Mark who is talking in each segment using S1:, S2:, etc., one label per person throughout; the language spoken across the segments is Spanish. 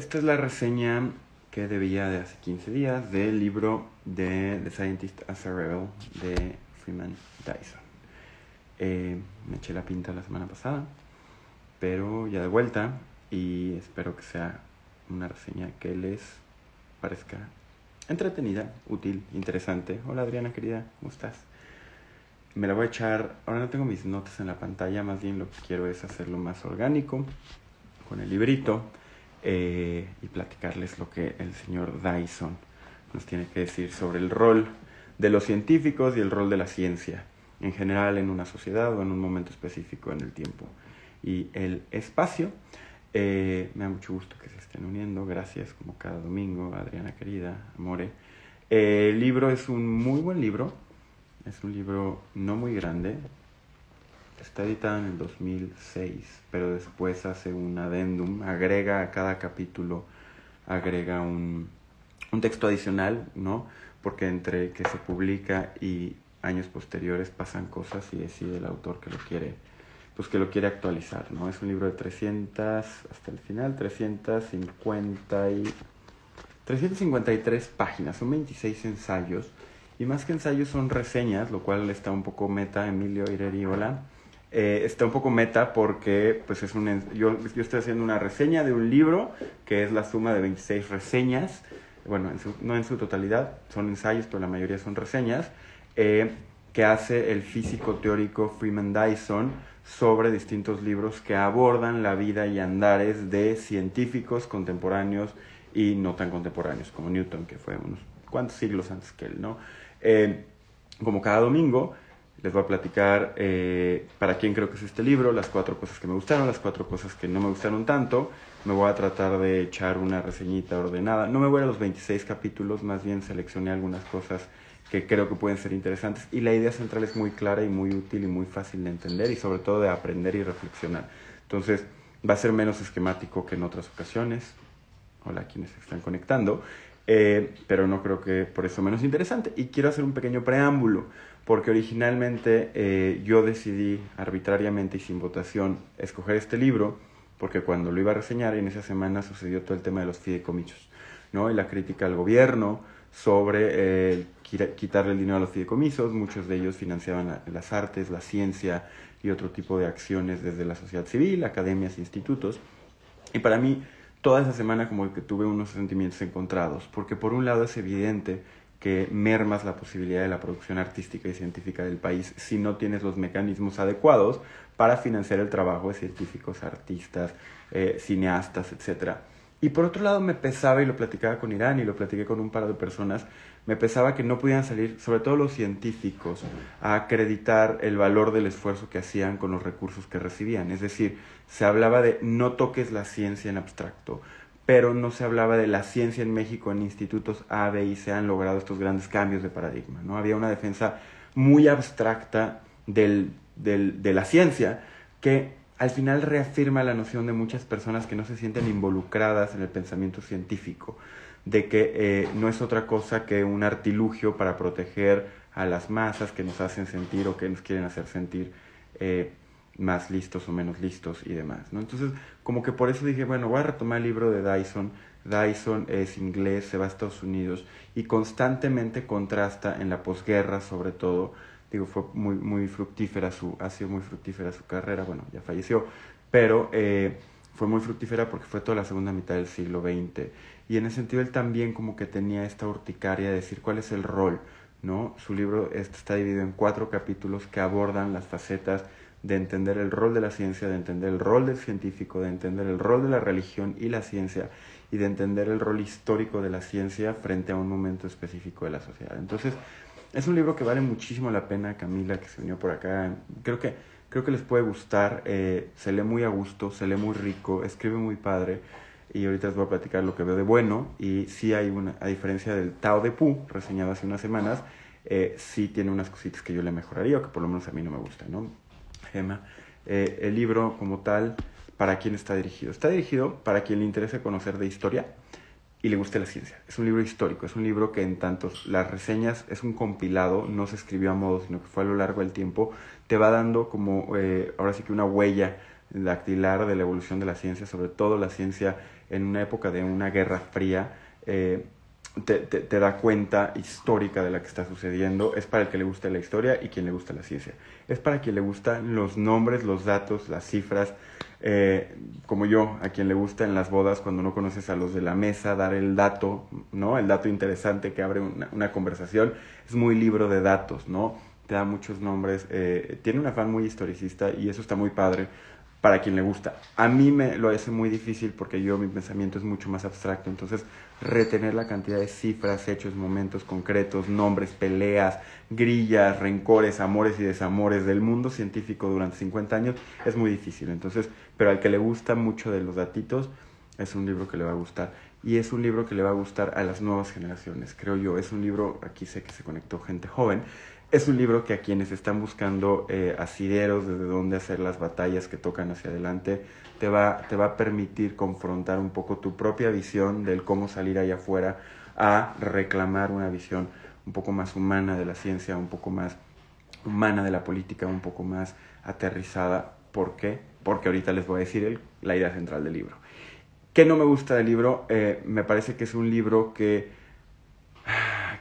S1: Esta es la reseña que debía de hace 15 días del libro de The Scientist as a Rebel de Freeman Dyson. Eh, me eché la pinta la semana pasada, pero ya de vuelta y espero que sea una reseña que les parezca entretenida, útil, interesante. Hola Adriana querida, ¿cómo estás? Me la voy a echar, ahora no tengo mis notas en la pantalla, más bien lo que quiero es hacerlo más orgánico con el librito eh, y platicarles lo que el señor Dyson nos tiene que decir sobre el rol de los científicos y el rol de la ciencia en general en una sociedad o en un momento específico en el tiempo y el espacio. Eh, me da mucho gusto que se estén uniendo. Gracias, como cada domingo, Adriana querida, Amore. Eh, el libro es un muy buen libro. Es un libro no muy grande. Está editado en el 2006, pero después hace un adendum, agrega a cada capítulo, agrega un, un texto adicional, ¿no? Porque entre que se publica y años posteriores pasan cosas y decide el autor que lo quiere pues que lo quiere actualizar, ¿no? Es un libro de 300, hasta el final, 350 y, 353 páginas, son 26 ensayos, y más que ensayos son reseñas, lo cual está un poco meta, Emilio Ireriola. Eh, está un poco meta porque pues es un, yo, yo estoy haciendo una reseña de un libro que es la suma de 26 reseñas, bueno, no en su totalidad, son ensayos, pero la mayoría son reseñas, eh, que hace el físico teórico Freeman Dyson sobre distintos libros que abordan la vida y andares de científicos contemporáneos y no tan contemporáneos, como Newton, que fue unos cuantos siglos antes que él, ¿no? Eh, como cada domingo, les voy a platicar eh, para quién creo que es este libro, las cuatro cosas que me gustaron, las cuatro cosas que no me gustaron tanto. Me voy a tratar de echar una reseñita ordenada. No me voy a los 26 capítulos, más bien seleccioné algunas cosas que creo que pueden ser interesantes y la idea central es muy clara y muy útil y muy fácil de entender y sobre todo de aprender y reflexionar. Entonces va a ser menos esquemático que en otras ocasiones. Hola quienes se están conectando. Eh, pero no creo que por eso menos interesante. Y quiero hacer un pequeño preámbulo, porque originalmente eh, yo decidí arbitrariamente y sin votación escoger este libro, porque cuando lo iba a reseñar en esa semana sucedió todo el tema de los fideicomisos, ¿no? Y la crítica al gobierno, sobre eh, quitarle el dinero a los fideicomisos. Muchos de ellos financiaban las artes, la ciencia y otro tipo de acciones desde la sociedad civil, academias, institutos. Y para mí, toda esa semana como que tuve unos sentimientos encontrados, porque por un lado es evidente que mermas la posibilidad de la producción artística y científica del país si no tienes los mecanismos adecuados para financiar el trabajo de científicos, artistas, eh, cineastas, etcétera y por otro lado me pesaba, y lo platicaba con Irán y lo platiqué con un par de personas, me pesaba que no pudieran salir, sobre todo los científicos, a acreditar el valor del esfuerzo que hacían con los recursos que recibían. Es decir, se hablaba de no toques la ciencia en abstracto, pero no se hablaba de la ciencia en México en institutos A, B y C han logrado estos grandes cambios de paradigma. ¿no? Había una defensa muy abstracta del, del, de la ciencia que al final reafirma la noción de muchas personas que no se sienten involucradas en el pensamiento científico, de que eh, no es otra cosa que un artilugio para proteger a las masas que nos hacen sentir o que nos quieren hacer sentir eh, más listos o menos listos y demás. ¿no? Entonces, como que por eso dije, bueno, voy a retomar el libro de Dyson. Dyson es inglés, se va a Estados Unidos y constantemente contrasta en la posguerra, sobre todo, digo, fue muy, muy fructífera su, ha sido muy fructífera su carrera, bueno, ya falleció, pero eh, fue muy fructífera porque fue toda la segunda mitad del siglo XX. Y en ese sentido él también como que tenía esta urticaria de decir cuál es el rol, ¿no? Su libro este está dividido en cuatro capítulos que abordan las facetas de entender el rol de la ciencia, de entender el rol del científico, de entender el rol de la religión y la ciencia, y de entender el rol histórico de la ciencia frente a un momento específico de la sociedad. Entonces, es un libro que vale muchísimo la pena, Camila, que se unió por acá. Creo que, creo que les puede gustar. Eh, se lee muy a gusto, se lee muy rico, escribe muy padre. Y ahorita les voy a platicar lo que veo de bueno. Y sí hay una, a diferencia del Tao de Pu, reseñado hace unas semanas, eh, sí tiene unas cositas que yo le mejoraría o que por lo menos a mí no me gustan, ¿no? Gema. Eh, el libro como tal, ¿para quién está dirigido? Está dirigido para quien le interese conocer de historia y le guste la ciencia. Es un libro histórico, es un libro que en tantos las reseñas es un compilado, no se escribió a modo, sino que fue a lo largo del tiempo, te va dando como eh, ahora sí que una huella dactilar de la evolución de la ciencia, sobre todo la ciencia en una época de una guerra fría, eh, te, te, da cuenta histórica de la que está sucediendo. Es para el que le gusta la historia y quien le gusta la ciencia. Es para quien le gustan los nombres, los datos, las cifras. Eh, como yo, a quien le gusta en las bodas, cuando no conoces a los de la mesa, dar el dato, ¿no? El dato interesante que abre una, una conversación. Es muy libro de datos, ¿no? Te da muchos nombres. Eh, tiene un afán muy historicista y eso está muy padre para quien le gusta. A mí me lo hace muy difícil porque yo mi pensamiento es mucho más abstracto, entonces retener la cantidad de cifras, hechos, momentos concretos, nombres, peleas, grillas, rencores, amores y desamores del mundo científico durante 50 años es muy difícil. Entonces, pero al que le gusta mucho de los datitos, es un libro que le va a gustar. Y es un libro que le va a gustar a las nuevas generaciones, creo yo. Es un libro, aquí sé que se conectó gente joven, es un libro que a quienes están buscando eh, asideros desde dónde hacer las batallas que tocan hacia adelante, te va, te va a permitir confrontar un poco tu propia visión del cómo salir allá afuera a reclamar una visión un poco más humana de la ciencia, un poco más humana de la política, un poco más aterrizada. ¿Por qué? Porque ahorita les voy a decir la idea central del libro. ¿Qué no me gusta del libro? Eh, me parece que es un libro que,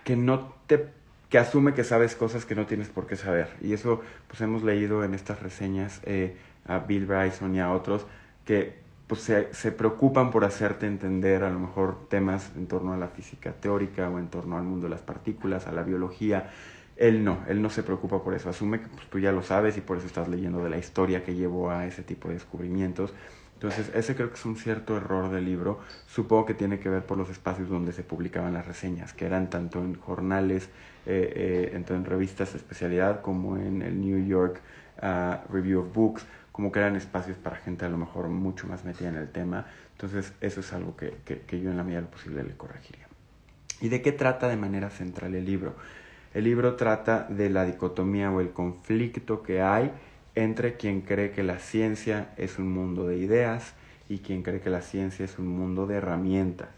S1: que no te que asume que sabes cosas que no tienes por qué saber. Y eso pues hemos leído en estas reseñas eh, a Bill Bryson y a otros que pues se, se, preocupan por hacerte entender a lo mejor temas en torno a la física teórica o en torno al mundo de las partículas, a la biología. Él no, él no se preocupa por eso, asume que pues, tú ya lo sabes y por eso estás leyendo de la historia que llevó a ese tipo de descubrimientos. Entonces, ese creo que es un cierto error del libro. Supongo que tiene que ver por los espacios donde se publicaban las reseñas, que eran tanto en jornales, eh, eh, en revistas de especialidad, como en el New York uh, Review of Books, como que eran espacios para gente a lo mejor mucho más metida en el tema. Entonces, eso es algo que, que, que yo en la medida de lo posible le corregiría. ¿Y de qué trata de manera central el libro? El libro trata de la dicotomía o el conflicto que hay entre quien cree que la ciencia es un mundo de ideas y quien cree que la ciencia es un mundo de herramientas.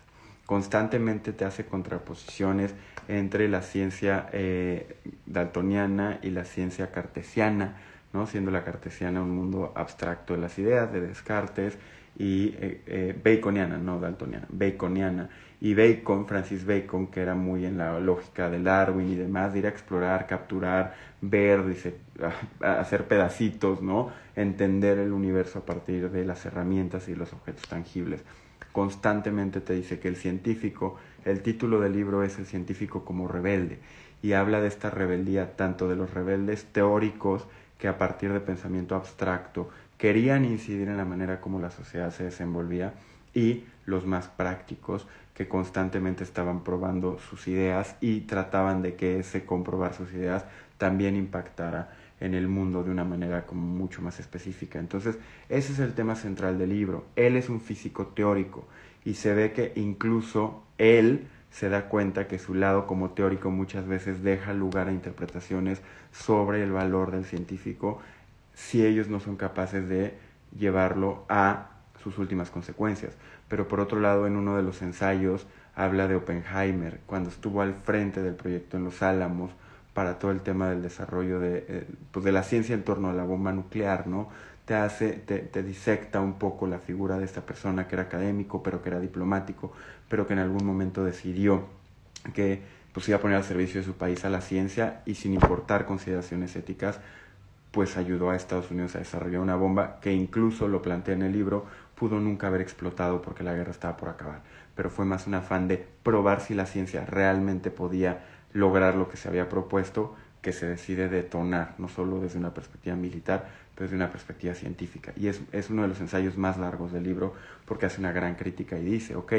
S1: Constantemente te hace contraposiciones entre la ciencia eh, daltoniana y la ciencia cartesiana, ¿no? siendo la cartesiana un mundo abstracto de las ideas, de Descartes, y eh, eh, baconiana, no daltoniana, baconiana. Y Bacon, Francis Bacon, que era muy en la lógica de Darwin y demás, de ir a explorar, capturar, ver, dice, hacer pedacitos, ¿no? Entender el universo a partir de las herramientas y los objetos tangibles. Constantemente te dice que el científico, el título del libro es El científico como rebelde, y habla de esta rebeldía tanto de los rebeldes teóricos que a partir de pensamiento abstracto querían incidir en la manera como la sociedad se desenvolvía y los más prácticos que constantemente estaban probando sus ideas y trataban de que ese comprobar sus ideas también impactara en el mundo de una manera como mucho más específica. Entonces, ese es el tema central del libro. Él es un físico teórico y se ve que incluso él se da cuenta que su lado como teórico muchas veces deja lugar a interpretaciones sobre el valor del científico si ellos no son capaces de llevarlo a sus últimas consecuencias. Pero por otro lado, en uno de los ensayos habla de Oppenheimer, cuando estuvo al frente del proyecto en Los Álamos para todo el tema del desarrollo de, eh, pues de la ciencia en torno a la bomba nuclear, ¿no? Te hace, te, disecta un poco la figura de esta persona que era académico, pero que era diplomático, pero que en algún momento decidió que pues iba a poner al servicio de su país a la ciencia y sin importar consideraciones éticas, pues ayudó a Estados Unidos a desarrollar una bomba que incluso lo plantea en el libro, pudo nunca haber explotado porque la guerra estaba por acabar, pero fue más un afán de probar si la ciencia realmente podía lograr lo que se había propuesto que se decide detonar, no solo desde una perspectiva militar, pero desde una perspectiva científica. Y es, es uno de los ensayos más largos del libro porque hace una gran crítica y dice, ok,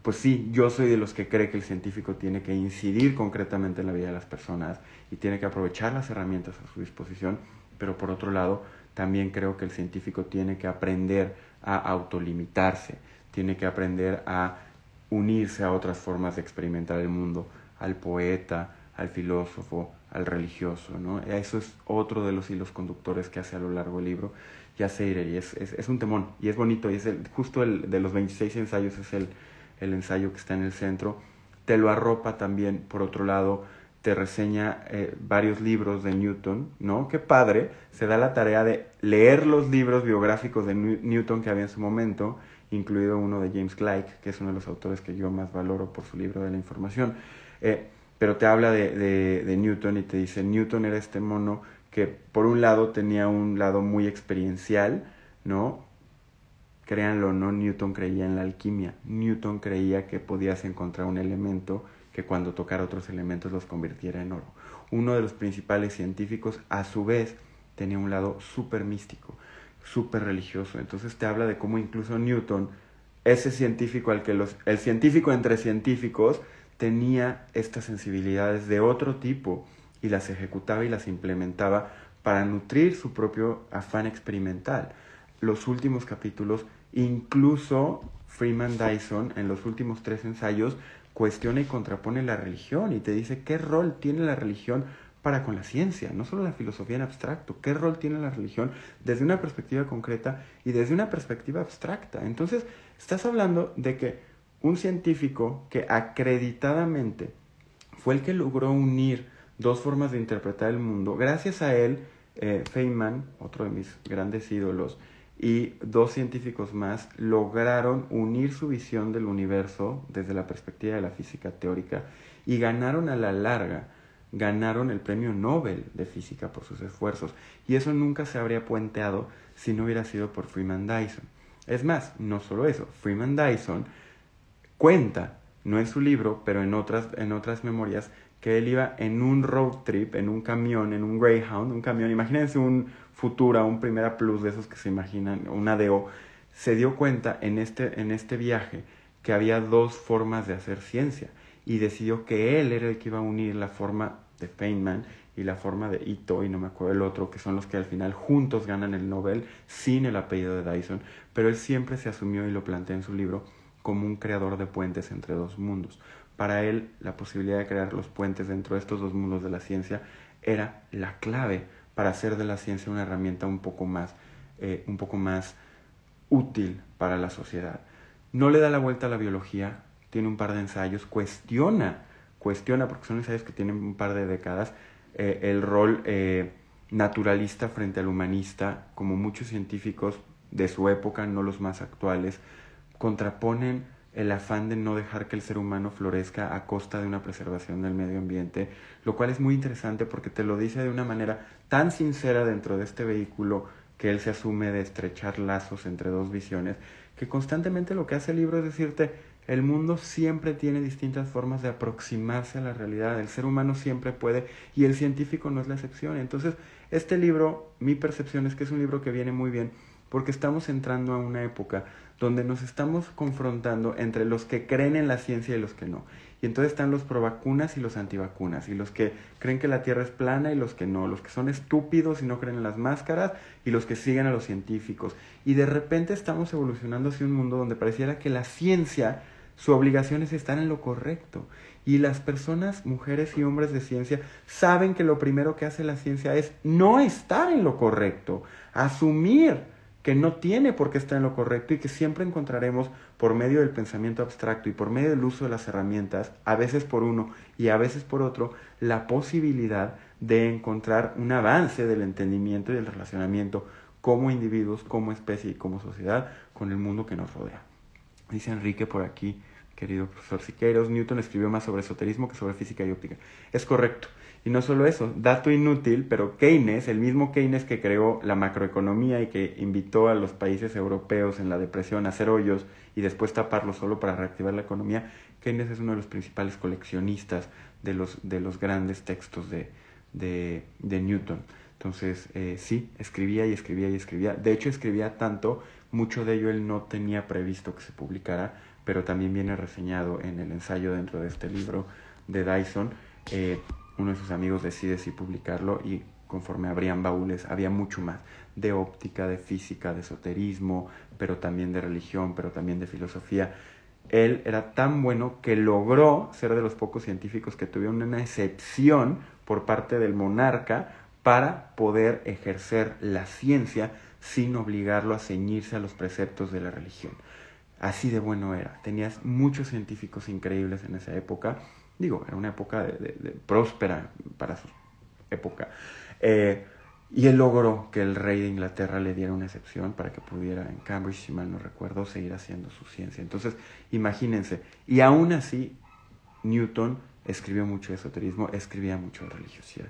S1: pues sí, yo soy de los que cree que el científico tiene que incidir concretamente en la vida de las personas y tiene que aprovechar las herramientas a su disposición, pero por otro lado, también creo que el científico tiene que aprender a autolimitarse, tiene que aprender a unirse a otras formas de experimentar el mundo, al poeta, al filósofo, al religioso, ¿no? Eso es otro de los hilos conductores que hace a lo largo del libro. Ya sé, y es, es, es, un temón, y es bonito, y es el, justo el, de los 26 ensayos es el, el ensayo que está en el centro. Te lo arropa también, por otro lado, te reseña eh, varios libros de Newton, ¿no? Qué padre, se da la tarea de leer los libros biográficos de Newton que había en su momento incluido uno de James Gleick, que es uno de los autores que yo más valoro por su libro de la información. Eh, pero te habla de, de, de, Newton y te dice, Newton era este mono que por un lado tenía un lado muy experiencial, ¿no? Créanlo, no, Newton creía en la alquimia. Newton creía que podías encontrar un elemento que cuando tocara otros elementos los convirtiera en oro. Uno de los principales científicos, a su vez, tenía un lado súper místico, súper religioso. Entonces te habla de cómo incluso Newton, ese científico al que los, el científico entre científicos, tenía estas sensibilidades de otro tipo y las ejecutaba y las implementaba para nutrir su propio afán experimental. Los últimos capítulos, incluso Freeman Dyson, en los últimos tres ensayos, cuestiona y contrapone la religión y te dice qué rol tiene la religión para con la ciencia, no solo la filosofía en abstracto, qué rol tiene la religión desde una perspectiva concreta y desde una perspectiva abstracta. Entonces, estás hablando de que un científico que acreditadamente fue el que logró unir dos formas de interpretar el mundo, gracias a él, eh, Feynman, otro de mis grandes ídolos, y dos científicos más lograron unir su visión del universo desde la perspectiva de la física teórica y ganaron a la larga, ganaron el premio Nobel de física por sus esfuerzos. Y eso nunca se habría puenteado si no hubiera sido por Freeman Dyson. Es más, no solo eso, Freeman Dyson cuenta, no en su libro, pero en otras, en otras memorias, que él iba en un road trip, en un camión, en un Greyhound, un camión, imagínense un Futura, un Primera Plus de esos que se imaginan, un ADO, se dio cuenta en este, en este viaje que había dos formas de hacer ciencia y decidió que él era el que iba a unir la forma de Feynman y la forma de Ito y no me acuerdo el otro, que son los que al final juntos ganan el Nobel sin el apellido de Dyson, pero él siempre se asumió y lo plantea en su libro como un creador de puentes entre dos mundos. Para él, la posibilidad de crear los puentes dentro de estos dos mundos de la ciencia era la clave para hacer de la ciencia una herramienta un poco más, eh, un poco más útil para la sociedad. No le da la vuelta a la biología, tiene un par de ensayos, cuestiona, cuestiona, porque son ensayos que tienen un par de décadas, eh, el rol eh, naturalista frente al humanista, como muchos científicos de su época, no los más actuales, contraponen el afán de no dejar que el ser humano florezca a costa de una preservación del medio ambiente, lo cual es muy interesante porque te lo dice de una manera tan sincera dentro de este vehículo que él se asume de estrechar lazos entre dos visiones, que constantemente lo que hace el libro es decirte, el mundo siempre tiene distintas formas de aproximarse a la realidad, el ser humano siempre puede y el científico no es la excepción. Entonces, este libro, mi percepción es que es un libro que viene muy bien porque estamos entrando a una época donde nos estamos confrontando entre los que creen en la ciencia y los que no. Y entonces están los provacunas y los antivacunas, y los que creen que la Tierra es plana y los que no, los que son estúpidos y no creen en las máscaras y los que siguen a los científicos. Y de repente estamos evolucionando hacia un mundo donde pareciera que la ciencia, su obligación es estar en lo correcto. Y las personas, mujeres y hombres de ciencia, saben que lo primero que hace la ciencia es no estar en lo correcto, asumir que no tiene por qué estar en lo correcto y que siempre encontraremos por medio del pensamiento abstracto y por medio del uso de las herramientas, a veces por uno y a veces por otro, la posibilidad de encontrar un avance del entendimiento y del relacionamiento como individuos, como especie y como sociedad con el mundo que nos rodea. Dice Enrique por aquí, querido profesor Siqueiros, Newton escribió más sobre esoterismo que sobre física y óptica. Es correcto. Y no solo eso, dato inútil, pero Keynes, el mismo Keynes que creó la macroeconomía y que invitó a los países europeos en la depresión a hacer hoyos y después taparlos solo para reactivar la economía, Keynes es uno de los principales coleccionistas de los, de los grandes textos de, de, de Newton. Entonces, eh, sí, escribía y escribía y escribía. De hecho, escribía tanto, mucho de ello él no tenía previsto que se publicara, pero también viene reseñado en el ensayo dentro de este libro de Dyson. Eh, uno de sus amigos decide si publicarlo y conforme abrían baúles había mucho más de óptica, de física, de esoterismo, pero también de religión, pero también de filosofía. Él era tan bueno que logró ser de los pocos científicos que tuvieron una excepción por parte del monarca para poder ejercer la ciencia sin obligarlo a ceñirse a los preceptos de la religión. Así de bueno era. Tenías muchos científicos increíbles en esa época Digo, era una época de, próspera para su época. Eh, Y él logró que el rey de Inglaterra le diera una excepción para que pudiera en Cambridge, si mal no recuerdo, seguir haciendo su ciencia. Entonces, imagínense. Y aún así, Newton escribió mucho de esoterismo, escribía mucho de religiosidad.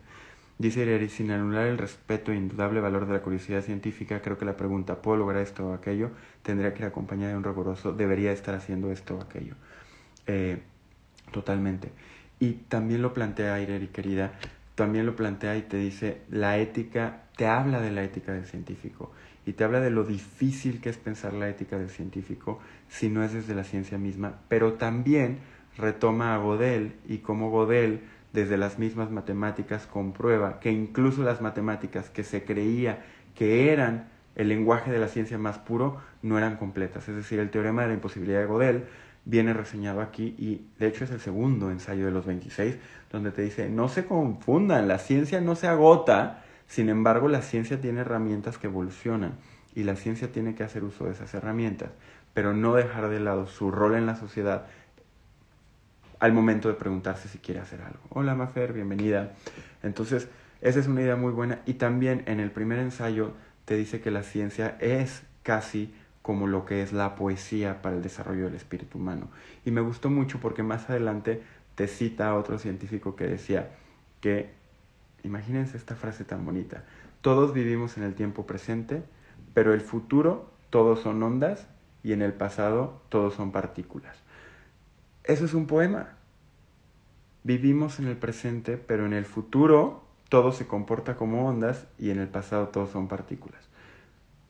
S1: Dice Eric, sin anular el respeto e indudable valor de la curiosidad científica, creo que la pregunta, ¿puedo lograr esto o aquello? Tendría que ir acompañada de un riguroso, debería estar haciendo esto o aquello. Eh, totalmente. Y también lo plantea Ireri, querida, también lo plantea y te dice, la ética, te habla de la ética del científico y te habla de lo difícil que es pensar la ética del científico si no es desde la ciencia misma, pero también retoma a Godel y como Godel desde las mismas matemáticas comprueba que incluso las matemáticas que se creía que eran el lenguaje de la ciencia más puro no eran completas. Es decir, el teorema de la imposibilidad de Godel viene reseñado aquí y de hecho es el segundo ensayo de los 26 donde te dice, no se confundan, la ciencia no se agota, sin embargo la ciencia tiene herramientas que evolucionan y la ciencia tiene que hacer uso de esas herramientas, pero no dejar de lado su rol en la sociedad al momento de preguntarse si quiere hacer algo. Hola Mafer, bienvenida. Entonces, esa es una idea muy buena y también en el primer ensayo te dice que la ciencia es casi como lo que es la poesía para el desarrollo del espíritu humano. Y me gustó mucho porque más adelante te cita a otro científico que decía que, imagínense esta frase tan bonita, todos vivimos en el tiempo presente, pero el futuro todos son ondas y en el pasado todos son partículas. Eso es un poema. Vivimos en el presente, pero en el futuro todo se comporta como ondas y en el pasado todos son partículas.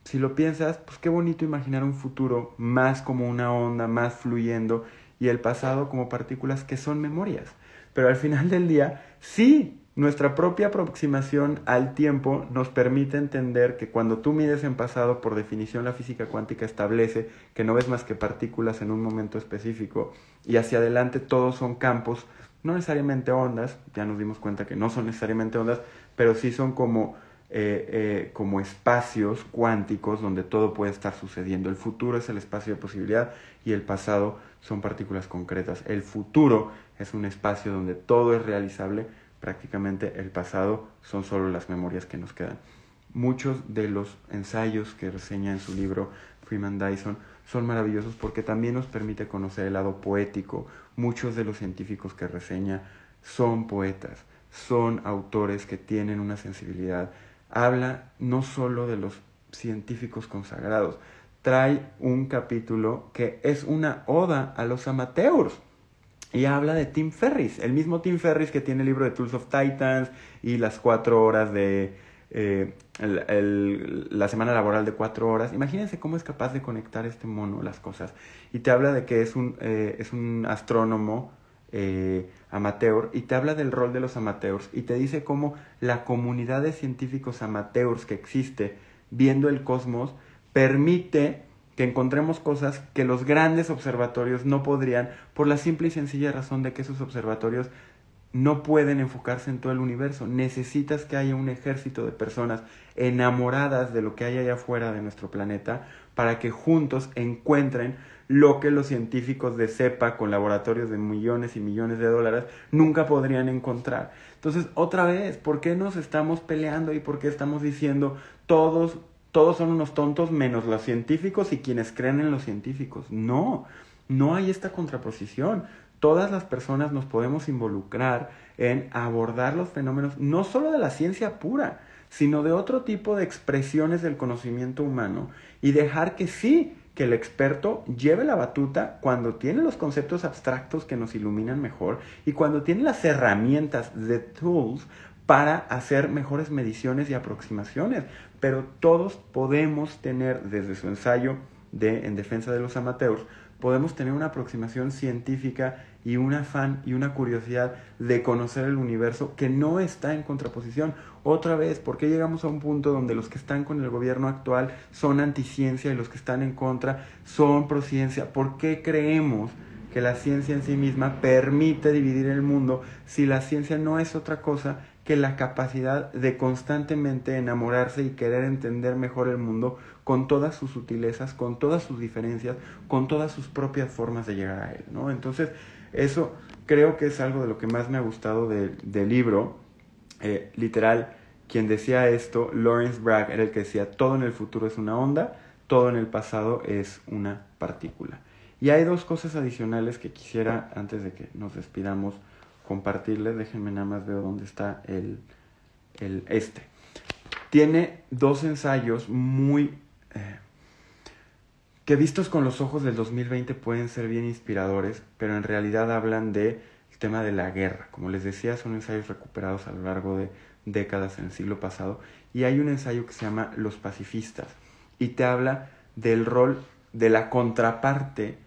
S1: Si lo piensas, pues qué bonito imaginar un futuro más como una onda, más fluyendo, y el pasado como partículas que son memorias. Pero al final del día, sí, nuestra propia aproximación al tiempo nos permite entender que cuando tú mides en pasado, por definición la física cuántica establece que no ves más que partículas en un momento específico y hacia adelante todos son campos, no necesariamente ondas, ya nos dimos cuenta que no son necesariamente ondas, pero sí son como eh, eh, como espacios cuánticos donde todo puede estar sucediendo. El futuro es el espacio de posibilidad y el pasado son partículas concretas. El futuro es un espacio donde todo es realizable, prácticamente el pasado son solo las memorias que nos quedan. Muchos de los ensayos que reseña en su libro Freeman Dyson son maravillosos porque también nos permite conocer el lado poético. Muchos de los científicos que reseña son poetas, son autores que tienen una sensibilidad habla no solo de los científicos consagrados, trae un capítulo que es una oda a los amateurs. Y habla de Tim Ferris, el mismo Tim Ferris que tiene el libro de Tools of Titans y las cuatro horas de eh, la semana laboral de cuatro horas. Imagínense cómo es capaz de conectar este mono las cosas. Y te habla de que es un, eh, es un astrónomo eh, amateur y te habla del rol de los amateurs y te dice cómo la comunidad de científicos amateurs que existe viendo el cosmos permite que encontremos cosas que los grandes observatorios no podrían por la simple y sencilla razón de que esos observatorios no pueden enfocarse en todo el universo. Necesitas que haya un ejército de personas enamoradas de lo que hay allá afuera de nuestro planeta para que juntos encuentren lo que los científicos de CEPA con laboratorios de millones y millones de dólares nunca podrían encontrar. Entonces, otra vez, ¿por qué nos estamos peleando y por qué estamos diciendo todos todos son unos tontos menos los científicos y quienes creen en los científicos? No, no hay esta contraposición. Todas las personas nos podemos involucrar en abordar los fenómenos no solo de la ciencia pura, sino de otro tipo de expresiones del conocimiento humano y dejar que sí, que el experto lleve la batuta cuando tiene los conceptos abstractos que nos iluminan mejor y cuando tiene las herramientas de tools para hacer mejores mediciones y aproximaciones. Pero todos podemos tener desde su ensayo de En defensa de los amateurs, podemos tener una aproximación científica y un afán y una curiosidad de conocer el universo que no está en contraposición. Otra vez, ¿por qué llegamos a un punto donde los que están con el gobierno actual son anticiencia y los que están en contra son prociencia? ¿Por qué creemos que la ciencia en sí misma permite dividir el mundo si la ciencia no es otra cosa que la capacidad de constantemente enamorarse y querer entender mejor el mundo con todas sus sutilezas, con todas sus diferencias, con todas sus propias formas de llegar a él, ¿no? Entonces, eso creo que es algo de lo que más me ha gustado del libro, eh, literal, quien decía esto, Lawrence Bragg, era el que decía, todo en el futuro es una onda, todo en el pasado es una partícula. Y hay dos cosas adicionales que quisiera, antes de que nos despidamos, compartirles. Déjenme nada más ver dónde está el, el este. Tiene dos ensayos muy... Eh, que vistos con los ojos del 2020 pueden ser bien inspiradores, pero en realidad hablan del tema de la guerra. Como les decía, son ensayos recuperados a lo largo de décadas en el siglo pasado. Y hay un ensayo que se llama Los pacifistas y te habla del rol de la contraparte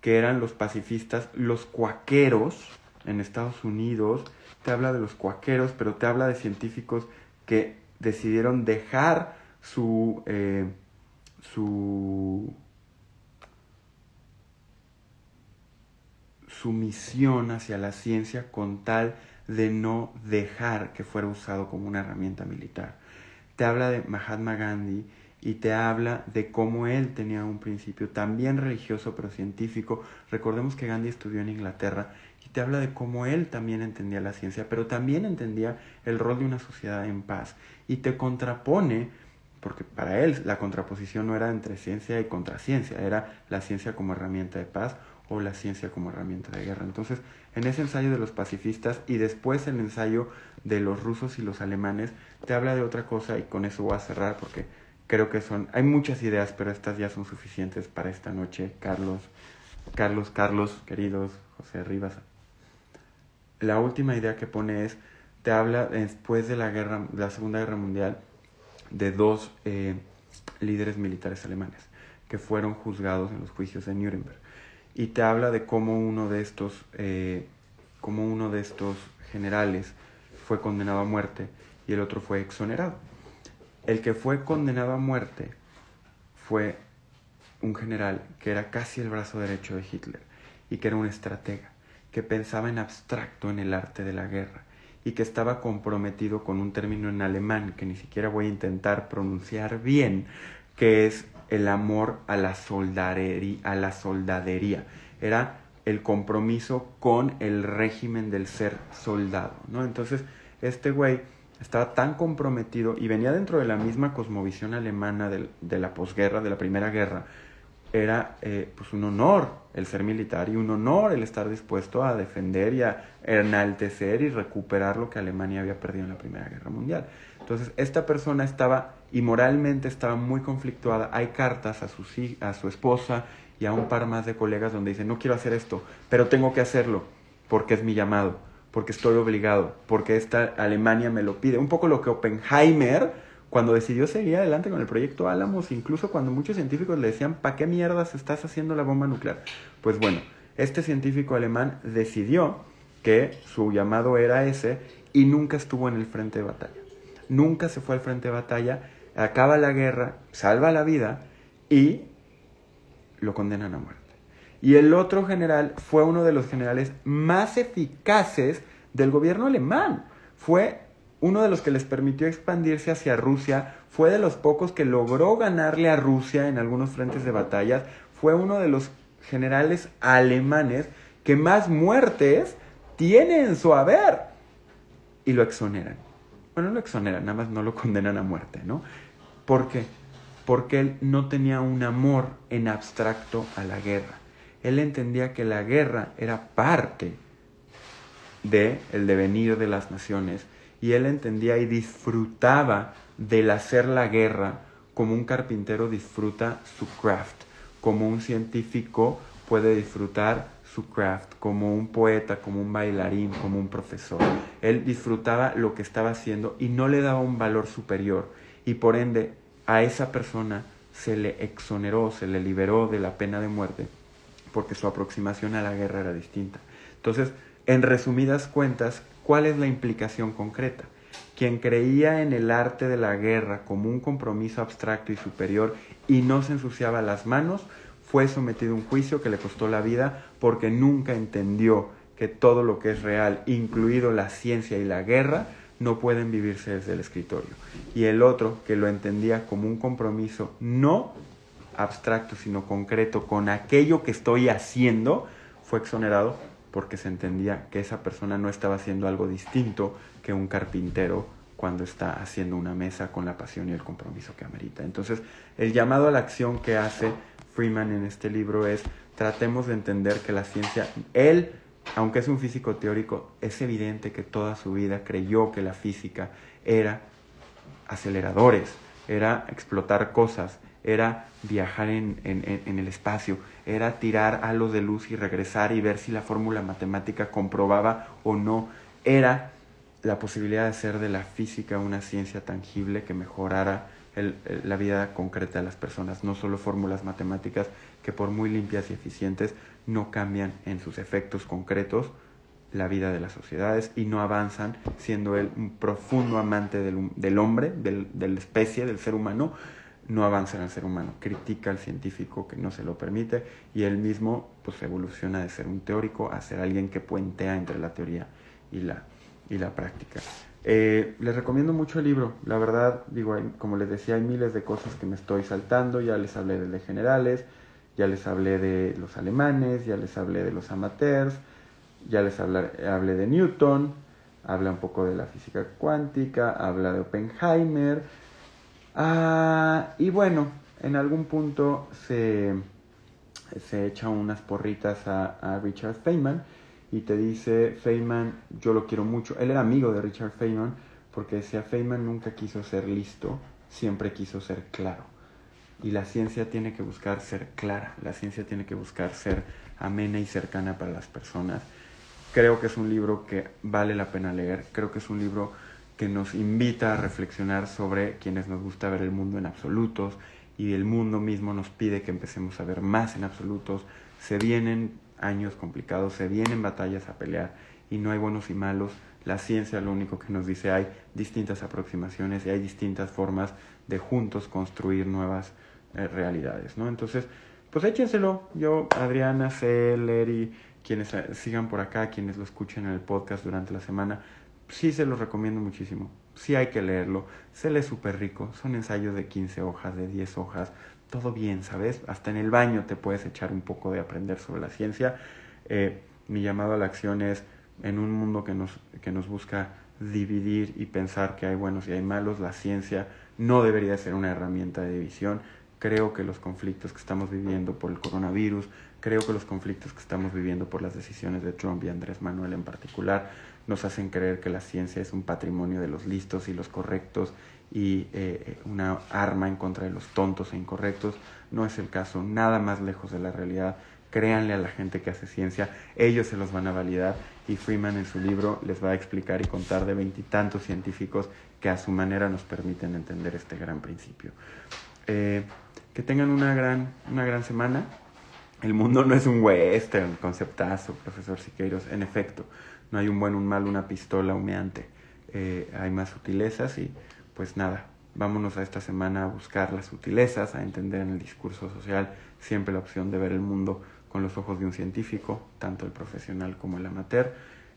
S1: que eran los pacifistas, los cuaqueros en Estados Unidos, te habla de los cuaqueros, pero te habla de científicos que decidieron dejar su, eh, su, su misión hacia la ciencia con tal de no dejar que fuera usado como una herramienta militar. Te habla de Mahatma Gandhi y te habla de cómo él tenía un principio también religioso pero científico. Recordemos que Gandhi estudió en Inglaterra te habla de cómo él también entendía la ciencia, pero también entendía el rol de una sociedad en paz y te contrapone porque para él la contraposición no era entre ciencia y contraciencia, era la ciencia como herramienta de paz o la ciencia como herramienta de guerra. Entonces, en ese ensayo de los pacifistas y después el ensayo de los rusos y los alemanes, te habla de otra cosa y con eso voy a cerrar porque creo que son, hay muchas ideas, pero estas ya son suficientes para esta noche. Carlos, Carlos, Carlos, queridos, José Rivas. La última idea que pone es, te habla después de la guerra, la Segunda Guerra Mundial, de dos eh, líderes militares alemanes que fueron juzgados en los juicios de Nuremberg. Y te habla de cómo uno de estos, eh, cómo uno de estos generales fue condenado a muerte y el otro fue exonerado. El que fue condenado a muerte fue un general que era casi el brazo derecho de Hitler y que era un estratega, que pensaba en abstracto en el arte de la guerra y que estaba comprometido con un término en alemán que ni siquiera voy a intentar pronunciar bien, que es el amor a la soldadería. A la soldadería. Era el compromiso con el régimen del ser soldado, ¿no? Entonces, este güey estaba tan comprometido y venía dentro de la misma cosmovisión alemana de, la posguerra, de la Primera Guerra. Era eh, pues un honor el ser militar y un honor el estar dispuesto a defender y a enaltecer y recuperar lo que Alemania había perdido en la Primera Guerra Mundial. Entonces, esta persona estaba y moralmente estaba muy conflictuada. Hay cartas a su, a su esposa y a un par más de colegas donde dicen, no quiero hacer esto, pero tengo que hacerlo porque es mi llamado porque estoy obligado, porque esta Alemania me lo pide. Un poco lo que Oppenheimer, cuando decidió seguir adelante con el proyecto Álamos, incluso cuando muchos científicos le decían, ¿para qué mierdas estás haciendo la bomba nuclear? Pues bueno, este científico alemán decidió que su llamado era ese y nunca estuvo en el frente de batalla. Nunca se fue al frente de batalla, acaba la guerra, salva la vida y lo condenan a muerte. Y el otro general fue uno de los generales más eficaces del gobierno alemán. Fue uno de los que les permitió expandirse hacia Rusia, fue de los pocos que logró ganarle a Rusia en algunos frentes de batallas, fue uno de los generales alemanes que más muertes tiene en su haber. Y lo exoneran. Bueno, lo exoneran, nada más no lo condenan a muerte, ¿no? ¿Por qué? Porque él no tenía un amor en abstracto a la guerra él entendía que la guerra era parte del el devenir de las naciones y él entendía y disfrutaba del hacer la guerra como un carpintero disfruta su craft, como un científico puede disfrutar su craft, como un poeta, como un bailarín, como un profesor. Él disfrutaba lo que estaba haciendo y no le daba un valor superior y por ende a esa persona se le exoneró, se le liberó de la pena de muerte porque su aproximación a la guerra era distinta. Entonces, en resumidas cuentas, ¿cuál es la implicación concreta? Quien creía en el arte de la guerra como un compromiso abstracto y superior y no se ensuciaba las manos, fue sometido a un juicio que le costó la vida porque nunca entendió que todo lo que es real, incluido la ciencia y la guerra, no pueden vivirse desde el escritorio. Y el otro, que lo entendía como un compromiso no abstracto, sino concreto con aquello que estoy haciendo, fue exonerado porque se entendía que esa persona no estaba haciendo algo distinto que un carpintero cuando está haciendo una mesa con la pasión y el compromiso que amerita. Entonces, el llamado a la acción que hace Freeman en este libro es tratemos de entender que la ciencia, él, aunque es un físico teórico, es evidente que toda su vida creyó que la física era aceleradores, era explotar cosas, era viajar en, en, el espacio, era tirar halos de luz y regresar y ver si la fórmula matemática comprobaba o no, era la posibilidad de hacer de la física una ciencia tangible que mejorara la vida concreta de las personas, no solo fórmulas matemáticas que por muy limpias y eficientes no cambian en sus efectos concretos la vida de las sociedades y no avanzan siendo él un profundo amante del, del hombre, del, de la especie, del ser humano, no avanza en el ser humano, critica al científico que no se lo permite y él mismo pues evoluciona de ser un teórico a ser alguien que puentea entre la teoría y la, y la práctica. Eh, les recomiendo mucho el libro, la verdad, digo, como les decía, hay miles de cosas que me estoy saltando, ya les hablé de generales, ya les hablé de los alemanes, ya les hablé de los amateurs, ya les hablé, hablé de Newton, habla un poco de la física cuántica, habla de Oppenheimer, ah, y bueno, en algún punto se, se echa unas porritas a, a Richard Feynman, y te dice, Feynman, yo lo quiero mucho. Él era amigo de Richard Feynman porque decía, Feynman nunca quiso ser listo, siempre quiso ser claro. Y la ciencia tiene que buscar ser clara, la ciencia tiene que buscar ser amena y cercana para las personas. Creo que es un libro que vale la pena leer, creo que es un libro que nos invita a reflexionar sobre quienes nos gusta ver el mundo en absolutos y el mundo mismo nos pide que empecemos a ver más en absolutos. Se vienen años complicados, se vienen batallas a pelear y no hay buenos y malos. La ciencia lo único que nos dice hay distintas aproximaciones y hay distintas formas de juntos construir nuevas eh, realidades, ¿no? Entonces, pues échenselo. Yo, Adriana, Celer y quienes eh, sigan por acá, quienes lo escuchen en el podcast durante la semana, sí se los recomiendo muchísimo. Sí hay que leerlo. Se lee súper rico. Son ensayos de 15 hojas, de 10 hojas todo bien, ¿sabes? Hasta en el baño te puedes echar un poco de aprender sobre la ciencia. Eh, mi llamado a la acción es, en un mundo que nos, que nos busca dividir y pensar que hay buenos y hay malos, la ciencia no debería ser una herramienta de división. Creo que los conflictos que estamos viviendo por el coronavirus, creo que los conflictos que estamos viviendo por las decisiones de Trump y Andrés Manuel en particular, nos hacen creer que la ciencia es un patrimonio de los listos y los correctos y eh, una arma en contra de los tontos e incorrectos. No es el caso, nada más lejos de la realidad. Créanle a la gente que hace ciencia, ellos se los van a validar y Freeman en su libro les va a explicar y contar de veintitantos científicos que a su manera nos permiten entender este gran principio. Eh, que tengan una gran, una gran semana. El mundo no es un western, conceptazo, profesor Siqueiros. En efecto, no hay un buen, un mal, una pistola humeante. Eh, hay más sutilezas y pues nada, vámonos a esta semana a buscar las sutilezas, a entender en el discurso social siempre la opción de ver el mundo con los ojos de un científico, tanto el profesional como el amateur.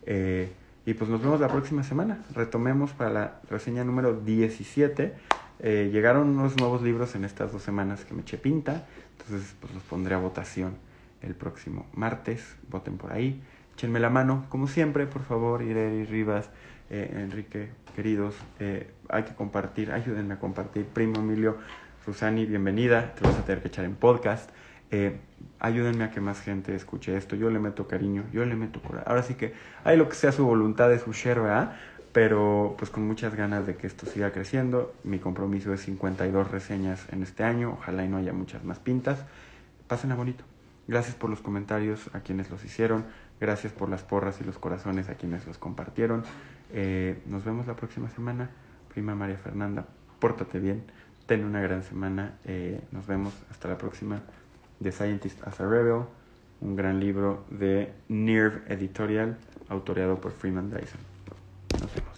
S1: Eh, y pues nos vemos la próxima semana. Retomemos para la reseña número 17. Eh, llegaron unos nuevos libros en estas dos semanas que me eché pinta, entonces pues los pondré a votación el próximo martes. Voten por ahí. Échenme la mano, como siempre, por favor, Ireri Rivas, eh, Enrique, queridos, eh, hay que compartir, ayúdenme a compartir. Primo Emilio, Susani, bienvenida, te vas a tener que echar en podcast. Eh, ayúdenme a que más gente escuche esto. Yo le meto cariño, yo le meto corazón. Ahora sí que hay lo que sea su voluntad de su share. Pero pues con muchas ganas de que esto siga creciendo. Mi compromiso es 52 reseñas en este año. Ojalá y no haya muchas más pintas. Pásenla bonito. Gracias por los comentarios a quienes los hicieron. Gracias por las porras y los corazones a quienes los compartieron. Eh, nos vemos la próxima semana. Prima María Fernanda, pórtate bien. Ten una gran semana. Eh, nos vemos hasta la próxima. The Scientist as a Rebel, un gran libro de NIRV Editorial, autoreado por Freeman Dyson. Okay.